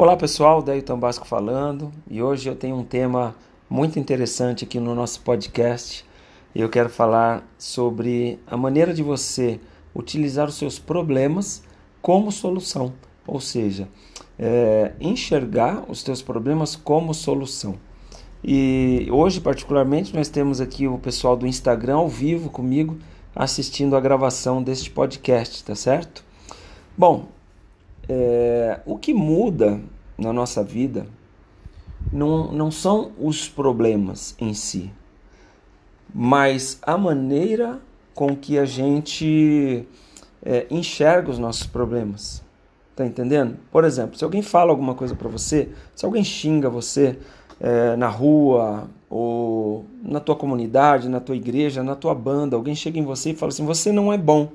Olá pessoal, Dailton Basco falando e hoje eu tenho um tema muito interessante aqui no nosso podcast. Eu quero falar sobre a maneira de você utilizar os seus problemas como solução, ou seja, é, enxergar os seus problemas como solução. E hoje, particularmente, nós temos aqui o pessoal do Instagram ao vivo comigo assistindo a gravação deste podcast, tá certo? Bom, é, o que muda na nossa vida não, não são os problemas em si, mas a maneira com que a gente é, enxerga os nossos problemas. Tá entendendo? Por exemplo, se alguém fala alguma coisa para você, se alguém xinga você é, na rua ou na tua comunidade, na tua igreja, na tua banda, alguém chega em você e fala assim: você não é bom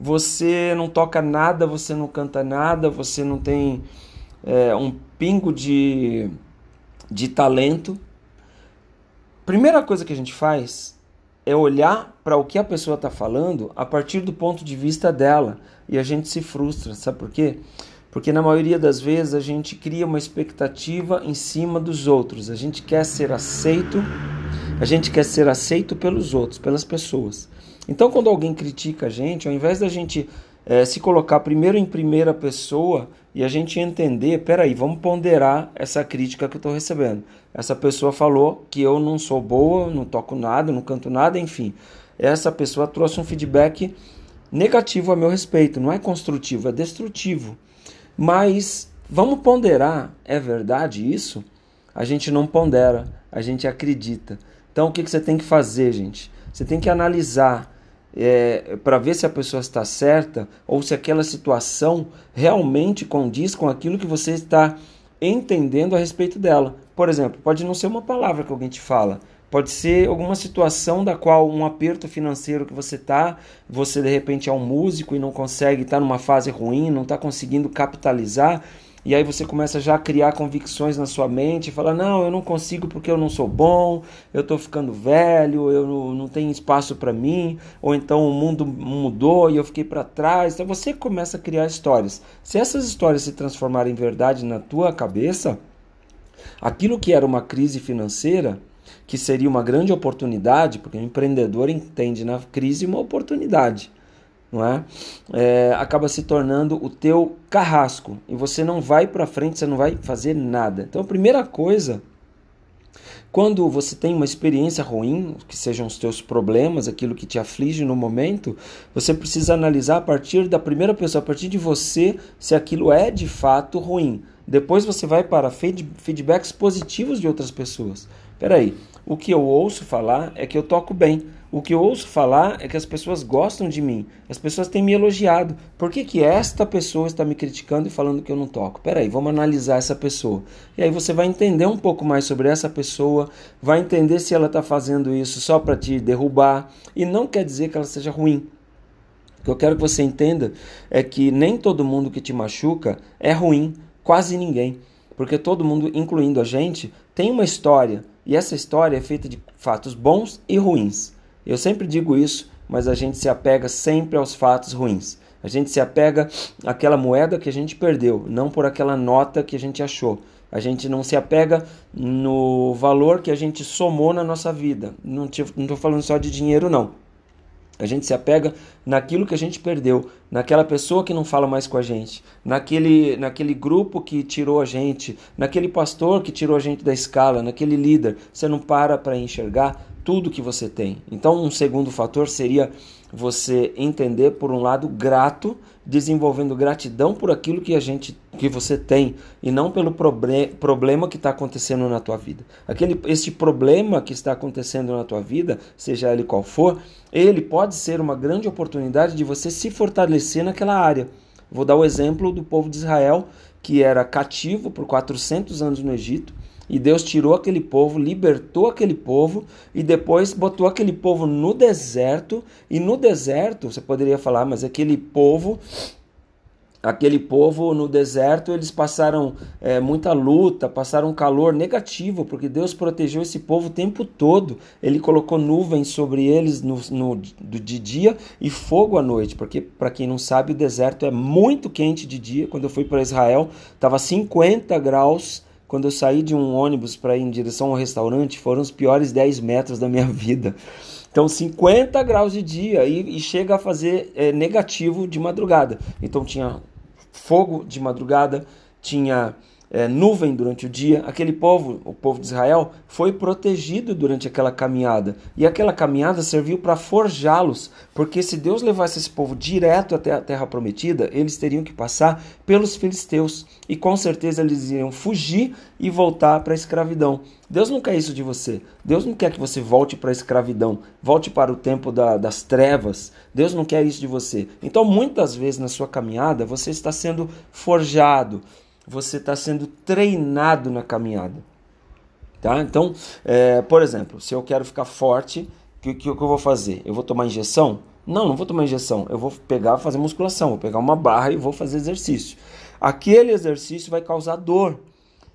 você não toca nada, você não canta nada, você não tem é, um pingo de, de talento. Primeira coisa que a gente faz é olhar para o que a pessoa está falando a partir do ponto de vista dela e a gente se frustra, sabe por quê? Porque na maioria das vezes a gente cria uma expectativa em cima dos outros, a gente quer ser aceito, a gente quer ser aceito pelos outros, pelas pessoas. Então, quando alguém critica a gente, ao invés da gente é, se colocar primeiro em primeira pessoa e a gente entender, peraí, vamos ponderar essa crítica que eu estou recebendo. Essa pessoa falou que eu não sou boa, não toco nada, não canto nada, enfim. Essa pessoa trouxe um feedback negativo a meu respeito, não é construtivo, é destrutivo. Mas vamos ponderar, é verdade isso? A gente não pondera, a gente acredita. Então o que, que você tem que fazer, gente? Você tem que analisar é, para ver se a pessoa está certa ou se aquela situação realmente condiz com aquilo que você está entendendo a respeito dela. Por exemplo, pode não ser uma palavra que alguém te fala, pode ser alguma situação da qual um aperto financeiro que você está, você de repente é um músico e não consegue, está numa fase ruim, não está conseguindo capitalizar e aí você começa já a criar convicções na sua mente, fala: "Não, eu não consigo porque eu não sou bom, eu estou ficando velho, eu não, não tenho espaço para mim", ou então o mundo mudou e eu fiquei para trás. Então você começa a criar histórias. Se essas histórias se transformarem em verdade na tua cabeça, aquilo que era uma crise financeira, que seria uma grande oportunidade, porque o empreendedor entende na crise uma oportunidade não é? é? acaba se tornando o teu carrasco e você não vai para frente, você não vai fazer nada. Então a primeira coisa, quando você tem uma experiência ruim, que sejam os teus problemas, aquilo que te aflige no momento, você precisa analisar a partir da primeira pessoa, a partir de você, se aquilo é de fato ruim. Depois você vai para feedbacks positivos de outras pessoas. Peraí, o que eu ouço falar é que eu toco bem. O que eu ouço falar é que as pessoas gostam de mim, as pessoas têm me elogiado. Por que, que esta pessoa está me criticando e falando que eu não toco? Peraí, vamos analisar essa pessoa. E aí você vai entender um pouco mais sobre essa pessoa, vai entender se ela está fazendo isso só para te derrubar, e não quer dizer que ela seja ruim. O que eu quero que você entenda é que nem todo mundo que te machuca é ruim, quase ninguém. Porque todo mundo, incluindo a gente, tem uma história, e essa história é feita de fatos bons e ruins. Eu sempre digo isso, mas a gente se apega sempre aos fatos ruins. A gente se apega àquela moeda que a gente perdeu, não por aquela nota que a gente achou. A gente não se apega no valor que a gente somou na nossa vida. Não estou falando só de dinheiro, não. A gente se apega naquilo que a gente perdeu, naquela pessoa que não fala mais com a gente, naquele, naquele grupo que tirou a gente, naquele pastor que tirou a gente da escala, naquele líder. Você não para para enxergar tudo que você tem. Então, um segundo fator seria você entender por um lado grato, desenvolvendo gratidão por aquilo que a gente que você tem e não pelo proble problema que está acontecendo na tua vida. Aquele esse problema que está acontecendo na tua vida, seja ele qual for, ele pode ser uma grande oportunidade de você se fortalecer naquela área. Vou dar o exemplo do povo de Israel que era cativo por 400 anos no Egito e Deus tirou aquele povo, libertou aquele povo e depois botou aquele povo no deserto. E no deserto, você poderia falar, mas aquele povo aquele povo no deserto eles passaram é, muita luta, passaram calor negativo, porque Deus protegeu esse povo o tempo todo. Ele colocou nuvens sobre eles no, no de dia e fogo à noite, porque para quem não sabe o deserto é muito quente de dia. Quando eu fui para Israel estava 50 graus. Quando eu saí de um ônibus para ir em direção ao restaurante, foram os piores 10 metros da minha vida. Então, 50 graus de dia e, e chega a fazer é, negativo de madrugada. Então, tinha fogo de madrugada, tinha é, nuvem durante o dia. Aquele povo, o povo de Israel, foi protegido durante aquela caminhada. E aquela caminhada serviu para forjá-los, porque se Deus levasse esse povo direto até a terra prometida, eles teriam que passar pelos filisteus. E com certeza eles iriam fugir e voltar para a escravidão. Deus não quer isso de você. Deus não quer que você volte para a escravidão, volte para o tempo da, das trevas. Deus não quer isso de você. Então, muitas vezes na sua caminhada, você está sendo forjado você está sendo treinado na caminhada. Tá? Então, é, por exemplo, se eu quero ficar forte, o que, que, eu vou fazer? Eu vou tomar injeção? Não, não vou tomar injeção. Eu vou pegar fazer musculação, vou pegar uma barra e vou fazer exercício. Aquele exercício vai causar dor.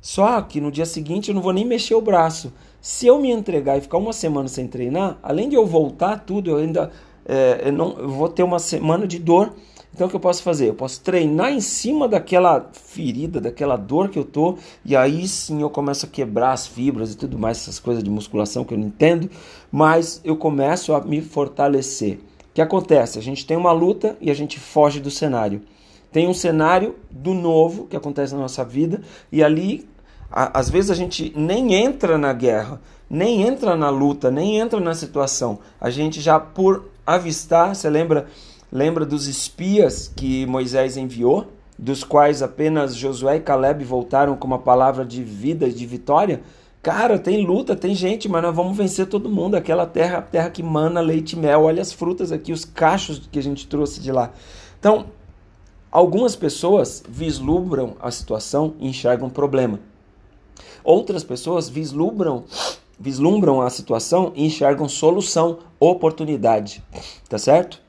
Só que no dia seguinte eu não vou nem mexer o braço. Se eu me entregar e ficar uma semana sem treinar, além de eu voltar tudo, eu ainda é, eu não, eu vou ter uma semana de dor então o que eu posso fazer? Eu posso treinar em cima daquela ferida, daquela dor que eu tô, e aí sim eu começo a quebrar as fibras e tudo mais, essas coisas de musculação que eu não entendo, mas eu começo a me fortalecer. O que acontece? A gente tem uma luta e a gente foge do cenário. Tem um cenário do novo que acontece na nossa vida, e ali a, às vezes a gente nem entra na guerra, nem entra na luta, nem entra na situação. A gente já por avistar, você lembra Lembra dos espias que Moisés enviou, dos quais apenas Josué e Caleb voltaram com uma palavra de vida de vitória? Cara, tem luta, tem gente, mas nós vamos vencer todo mundo. Aquela terra, terra que mana leite e mel. Olha as frutas aqui, os cachos que a gente trouxe de lá. Então, algumas pessoas vislumbram a situação e enxergam problema. Outras pessoas vislumbram vislumbram a situação e enxergam solução, oportunidade. Tá certo?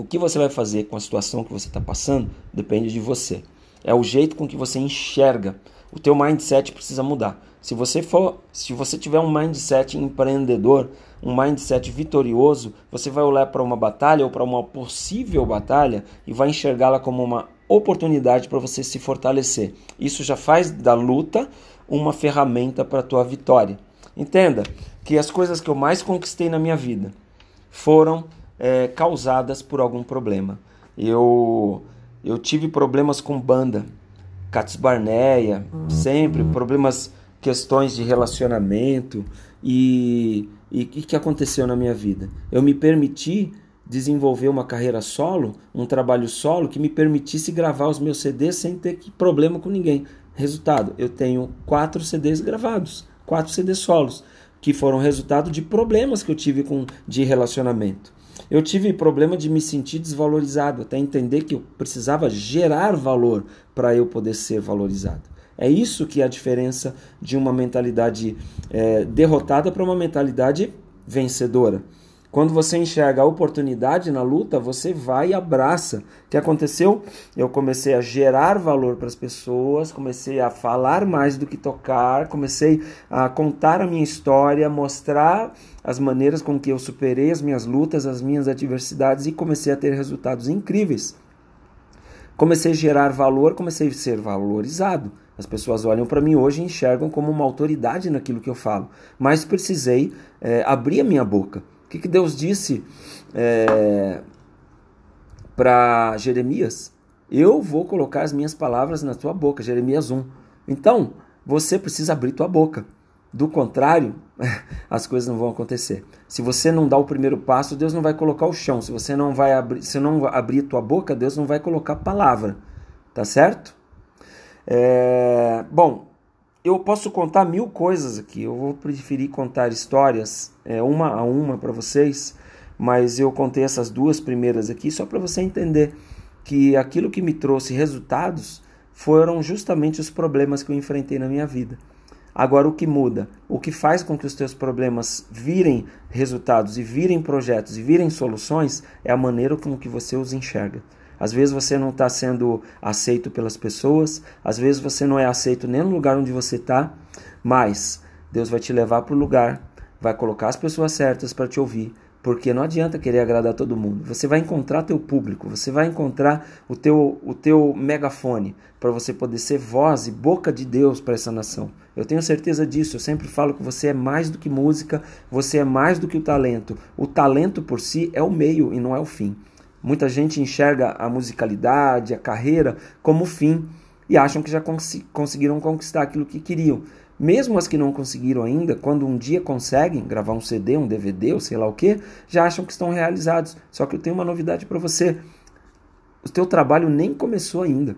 O que você vai fazer com a situação que você está passando depende de você. É o jeito com que você enxerga. O teu mindset precisa mudar. Se você for, se você tiver um mindset empreendedor, um mindset vitorioso, você vai olhar para uma batalha ou para uma possível batalha e vai enxergá-la como uma oportunidade para você se fortalecer. Isso já faz da luta uma ferramenta para a tua vitória. Entenda que as coisas que eu mais conquistei na minha vida foram é, causadas por algum problema. Eu, eu tive problemas com banda, Cats Barneia, sempre, problemas, questões de relacionamento e o que aconteceu na minha vida? Eu me permiti desenvolver uma carreira solo, um trabalho solo que me permitisse gravar os meus CDs sem ter problema com ninguém. Resultado, eu tenho quatro CDs gravados, quatro CDs solos, que foram resultado de problemas que eu tive com de relacionamento. Eu tive problema de me sentir desvalorizado, até entender que eu precisava gerar valor para eu poder ser valorizado. É isso que é a diferença de uma mentalidade é, derrotada para uma mentalidade vencedora. Quando você enxerga a oportunidade na luta, você vai e abraça. O que aconteceu? Eu comecei a gerar valor para as pessoas, comecei a falar mais do que tocar, comecei a contar a minha história, mostrar as maneiras com que eu superei as minhas lutas, as minhas adversidades e comecei a ter resultados incríveis. Comecei a gerar valor, comecei a ser valorizado. As pessoas olham para mim hoje e enxergam como uma autoridade naquilo que eu falo. Mas precisei é, abrir a minha boca. O que, que Deus disse é, para Jeremias? Eu vou colocar as minhas palavras na tua boca, Jeremias 1. Então, você precisa abrir tua boca. Do contrário, as coisas não vão acontecer. Se você não dá o primeiro passo, Deus não vai colocar o chão. Se você não vai abrir, se não abrir tua boca, Deus não vai colocar palavra. Tá certo? É, bom, eu posso contar mil coisas aqui. Eu vou preferir contar histórias é, uma a uma para vocês, mas eu contei essas duas primeiras aqui só para você entender que aquilo que me trouxe resultados foram justamente os problemas que eu enfrentei na minha vida. Agora, o que muda, o que faz com que os teus problemas virem resultados e virem projetos e virem soluções é a maneira com que você os enxerga. Às vezes você não está sendo aceito pelas pessoas, às vezes você não é aceito nem no lugar onde você está, mas Deus vai te levar para o lugar, vai colocar as pessoas certas para te ouvir, porque não adianta querer agradar todo mundo. Você vai encontrar teu público, você vai encontrar o teu, o teu megafone para você poder ser voz e boca de Deus para essa nação. Eu tenho certeza disso. Eu sempre falo que você é mais do que música, você é mais do que o talento. O talento por si é o meio e não é o fim. Muita gente enxerga a musicalidade, a carreira como fim e acham que já cons conseguiram conquistar aquilo que queriam. Mesmo as que não conseguiram ainda, quando um dia conseguem gravar um CD, um DVD ou sei lá o que, já acham que estão realizados. Só que eu tenho uma novidade para você. O teu trabalho nem começou ainda.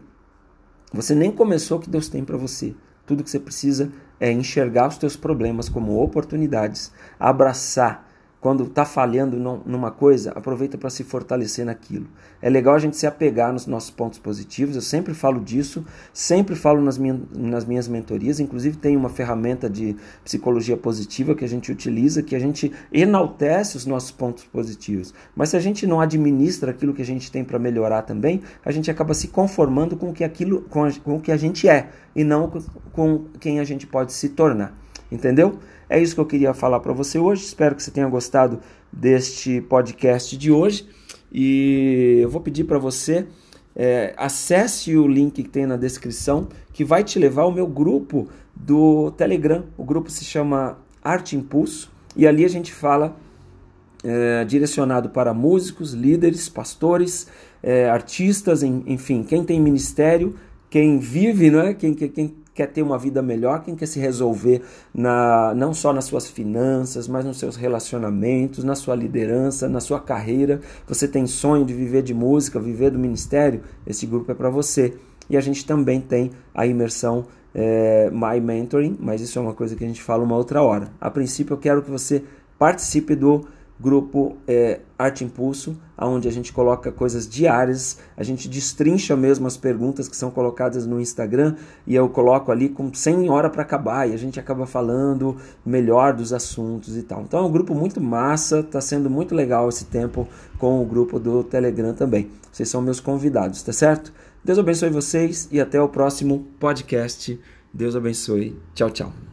Você nem começou o que Deus tem para você. Tudo que você precisa é enxergar os teus problemas como oportunidades, abraçar quando está falhando numa coisa, aproveita para se fortalecer naquilo. É legal a gente se apegar nos nossos pontos positivos, eu sempre falo disso, sempre falo nas, minha, nas minhas mentorias, inclusive tem uma ferramenta de psicologia positiva que a gente utiliza, que a gente enaltece os nossos pontos positivos. Mas se a gente não administra aquilo que a gente tem para melhorar também, a gente acaba se conformando com, que aquilo, com, a, com o que a gente é e não com, com quem a gente pode se tornar. Entendeu? É isso que eu queria falar para você hoje. Espero que você tenha gostado deste podcast de hoje. E eu vou pedir para você é, acesse o link que tem na descrição, que vai te levar ao meu grupo do Telegram. O grupo se chama Arte Impulso e ali a gente fala é, direcionado para músicos, líderes, pastores, é, artistas, enfim, quem tem ministério, quem vive, né? quem, quem quer ter uma vida melhor, quem quer se resolver na, não só nas suas finanças, mas nos seus relacionamentos, na sua liderança, na sua carreira. Você tem sonho de viver de música, viver do ministério? Esse grupo é para você. E a gente também tem a imersão é, My Mentoring, mas isso é uma coisa que a gente fala uma outra hora. A princípio, eu quero que você participe do grupo é, Arte Impulso, onde a gente coloca coisas diárias, a gente destrincha mesmo as perguntas que são colocadas no Instagram e eu coloco ali com 100 horas para acabar e a gente acaba falando melhor dos assuntos e tal. Então é um grupo muito massa, está sendo muito legal esse tempo com o grupo do Telegram também. Vocês são meus convidados, tá certo? Deus abençoe vocês e até o próximo podcast. Deus abençoe. Tchau, tchau.